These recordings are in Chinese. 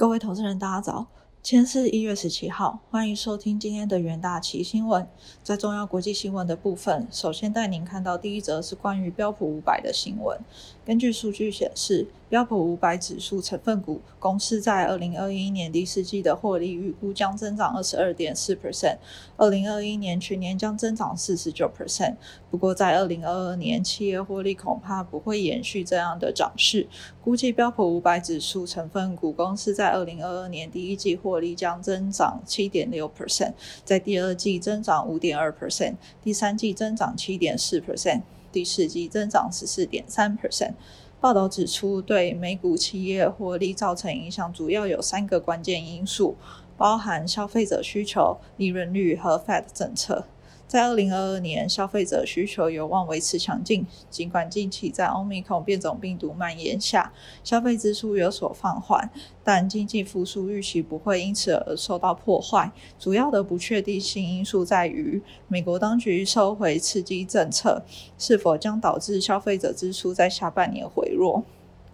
各位投资人，大家早。今天是一月十七号，欢迎收听今天的元大旗新闻。在重要国际新闻的部分，首先带您看到第一则是关于标普五百的新闻。根据数据显示，标普五百指数成分股公司在二零二一年第四季的获利预估将增长二十二点四 percent，二零二一年全年将增长四十九 percent。不过，在二零二二年，企业获利恐怕不会延续这样的涨势。估计标普五百指数成分股公司在二零二二年第一季获利将增长七点六 percent，在第二季增长五点二 percent，第三季增长七点四 percent，第四季增长十四点三 percent。报道指出，对美股企业获利造成影响主要有三个关键因素，包含消费者需求、利润率和 Fed 政策。在二零二二年，消费者需求有望维持强劲。尽管近期在欧米孔变种病毒蔓延下，消费支出有所放缓，但经济复苏预期不会因此而受到破坏。主要的不确定性因素在于，美国当局收回刺激政策，是否将导致消费者支出在下半年回落。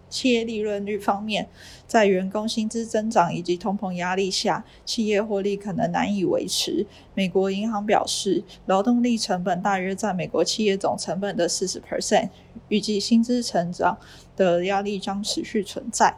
企业利润率方面，在员工薪资增长以及通膨压力下，企业获利可能难以维持。美国银行表示，劳动力成本大约占美国企业总成本的四十 percent，预计薪资成长的压力将持续存在。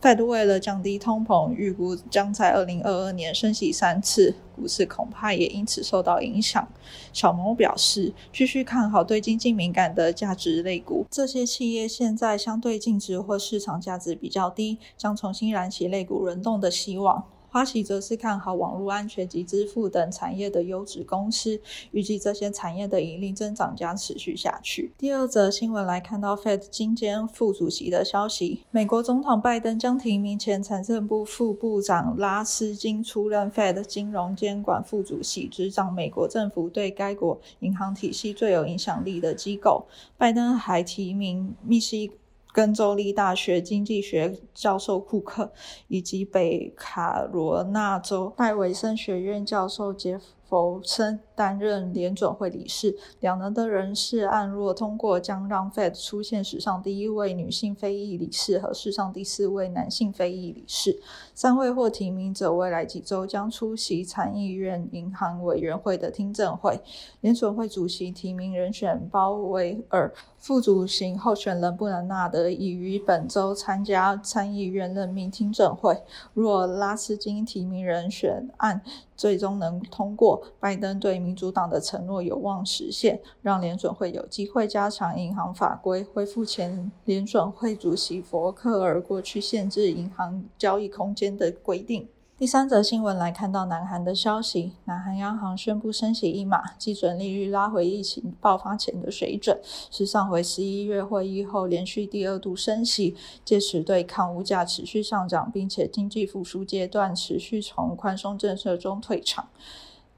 Fed 为了降低通膨，预估将在二零二二年升息三次，股市恐怕也因此受到影响。小毛表示，继续看好对经济敏感的价值类股，这些企业现在相对净值或市场价值比较低，将重新燃起类股轮动的希望。花旗则是看好网络安全及支付等产业的优质公司，预计这些产业的盈利增长将持续下去。第二则新闻来看到 Fed 今天副主席的消息，美国总统拜登将提名前财政部副部长拉斯金出任 Fed 金融监管副主席，执掌美国政府对该国银行体系最有影响力的机构。拜登还提名密西。跟州立大学经济学教授库克，以及北卡罗纳州戴维森学院教授杰夫弗森。担任联准会理事，两人的人事案若通过，将让 Fed 出现史上第一位女性非裔理事和史上第四位男性非裔理事。三位获提名者未来几周将出席参议院银行委员会的听证会。联准会主席提名人选鲍威尔，副主席候选人布兰纳德已于本周参加参议院任命听证会。若拉斯金提名人选案最终能通过，拜登对。民主党的承诺有望实现，让联准会有机会加强银行法规，恢复前联准会主席佛克尔过去限制银行交易空间的规定。第三则新闻来看到南韩的消息，南韩央行宣布升息一码，基准利率拉回疫情爆发前的水准，是上回十一月会议后连续第二度升息，届时对抗物价持续上涨，并且经济复苏阶段持续从宽松政策中退场。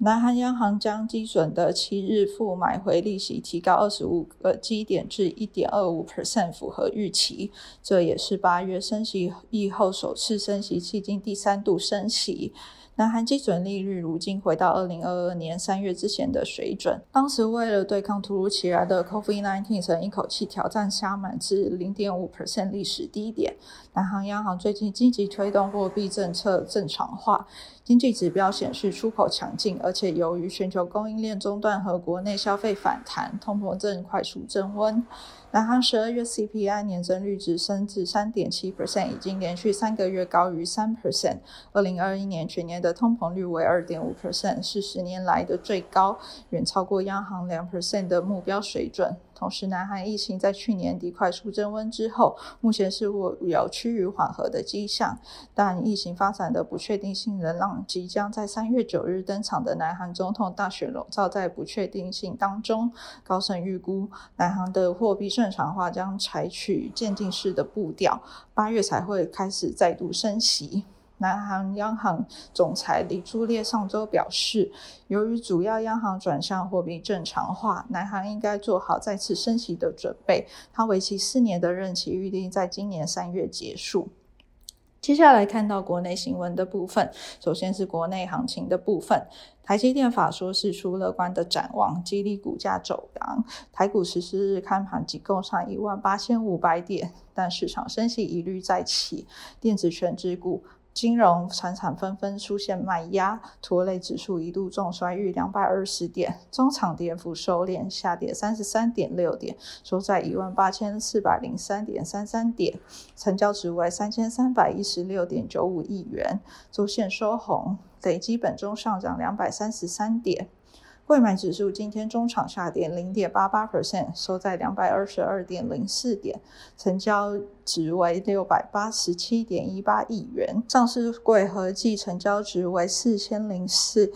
南韩央行将基准的七日付买回利息提高二十五个基点至一点二五 percent，符合预期。这也是八月升息以后首次升息，迄今第三度升息。南韩基准利率如今回到二零二二年三月之前的水准。当时为了对抗突如其来的 COVID-19，曾一口气挑战下满至零点五 percent 历史低点。南韩央行最近积极推动货币政策正常化，经济指标显示出口强劲，而且由于全球供应链中断和国内消费反弹，通膨正快速升温。南韩十二月 CPI 年增率值升至三点七 percent，已经连续三个月高于三 percent。二零二一年全年的通膨率为二点五 percent，是十年来的最高，远超过央行两 percent 的目标水准。同时，南韩疫情在去年底快速升温之后，目前似乎有趋于缓和的迹象，但疫情发展的不确定性仍让即将在三月九日登场的南韩总统大选笼罩在不确定性当中。高盛预估，南韩的货币正常化将采取渐进式的步调，八月才会开始再度升息。南韩央行总裁李柱烈上周表示，由于主要央行转向货币正常化，南韩应该做好再次升息的准备。他为期四年的任期预定在今年三月结束。接下来看到国内新闻的部分，首先是国内行情的部分。台积电法说释出乐观的展望，激励股价走阳。台股十四日开盘即共上一万八千五百点，但市场升息疑虑再起，电子全指股。金融、产产纷纷出现卖压，拖累指数一度重衰逾两百二十点，中场跌幅收敛，下跌三十三点六点，收在一万八千四百零三点三三点，成交值为三千三百一十六点九五亿元，周线收红，累计本周上涨两百三十三点。汇买指数今天中场下跌零点八八 percent，收在两百二十二点零四点，成交值为六百八十七点一八亿元，上市柜合计成交值为四千零四。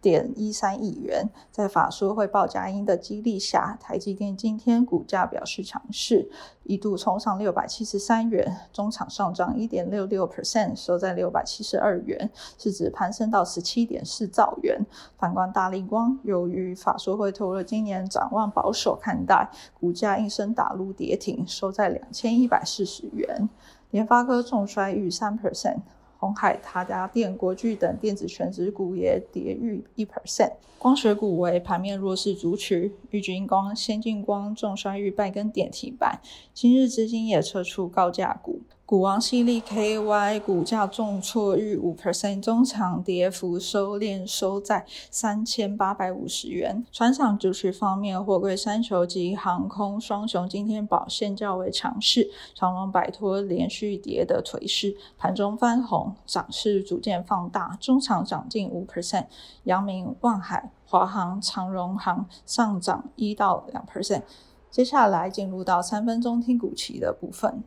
点一三亿元，在法说会报佳音的激励下，台积电今天股价表示强势，一度冲上六百七十三元，中场上涨一点六六 percent，收在六百七十二元，市值攀升到十七点四兆元。反观大立光，由于法说会透露今年展望保守看待，股价应声打入跌停，收在两千一百四十元。联发科重衰逾三 percent。红海、他家电、国巨等电子全职股也跌逾一 percent。光学股为盘面弱势族群，玉晶光、先进光重衰玉拜跟点停板。今日资金也撤出高价股。股王系列 KY 股价重挫逾五 percent，中场跌幅收敛，收在三千八百五十元。船厂主持方面，货柜三球及航空双雄今天表现较为强势，长龙摆脱连续跌的颓势，盘中翻红，涨势逐渐放大，中场涨近五 percent。阳明、万海、华航、长荣航上涨一到两 percent。接下来进入到三分钟听股期的部分。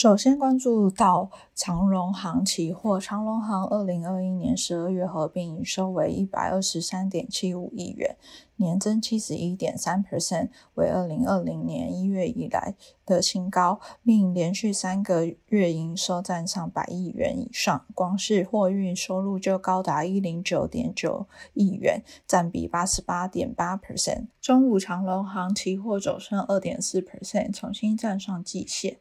首先关注到长荣航期货，长荣航二零二一年十二月合并营收为一百二十三点七五亿元，年增七十一点三 percent，为二零二零年一月以来的新高，并连续三个月营收占上百亿元以上。光是货运收入就高达一零九点九亿元，占比八十八点八 percent。中午长荣航期货走升二点四 percent，重新站上季线。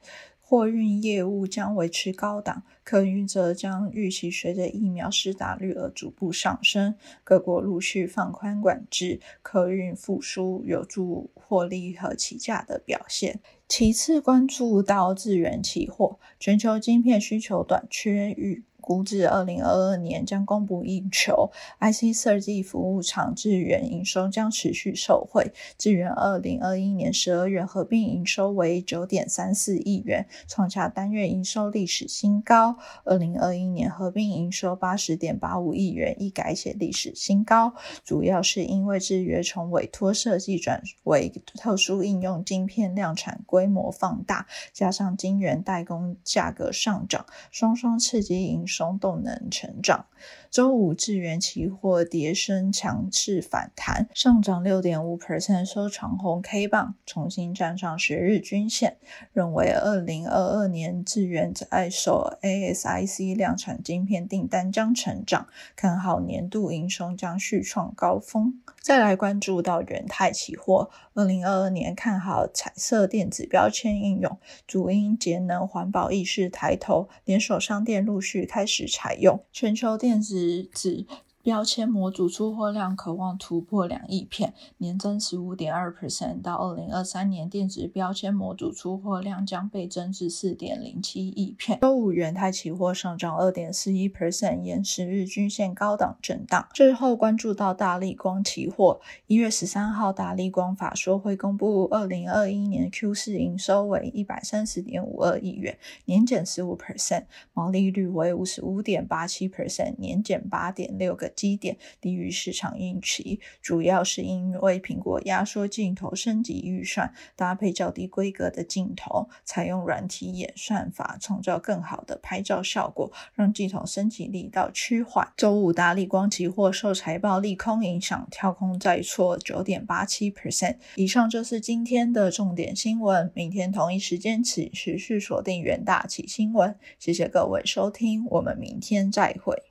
货运业务将维持高档，客运则将预期随着疫苗施打率而逐步上升。各国陆续放宽管制，客运复苏有助获利和起价的表现。其次，关注到资源期货，全球晶片需求短缺与。估至二零二二年将供不应求，IC 设计服务厂智源营收将持续受惠。智源二零二一年十二月合并营收为九点三四亿元，创下单月营收历史新高。二零二一年合并营收八十点八五亿元，亦改写历史新高。主要是因为智源从委托设计转为特殊应用晶片量产规模放大，加上晶圆代工价格上涨，双双刺激营收。中动能成长。周五智源期货跌升强势反弹，上涨六点五 percent，收长红 K 棒，重新站上十日均线。认为二零二二年智源在手 ASIC 量产晶片订单将成长，看好年度营收将续创高峰。再来关注到元泰期货，二零二二年看好彩色电子标签应用，主因节能环保意识抬头，连锁商店陆续开始采用，全球电子纸。标签模组出货量渴望突破两亿片，年增十五点二 percent。到二零二三年，电子标签模组出货量将倍增至四点零七亿片。周五元泰期货上涨二点四一 percent，沿十日均线高档震荡。最后关注到大力光期货，一月十三号，大力光法说会公布二零二一年 Q 四营收为一百三十点五二亿元，年减十五 percent，毛利率为五十五点八七 percent，年减八点六个。基点低于市场预期，主要是因为苹果压缩镜头升级预算，搭配较低规格的镜头，采用软体演算法，创造更好的拍照效果，让镜头升级力道趋缓。周五，大力光期货受财报利空影响，跳空再挫九点八七 percent。以上就是今天的重点新闻，明天同一时间起持续锁定元大起新闻。谢谢各位收听，我们明天再会。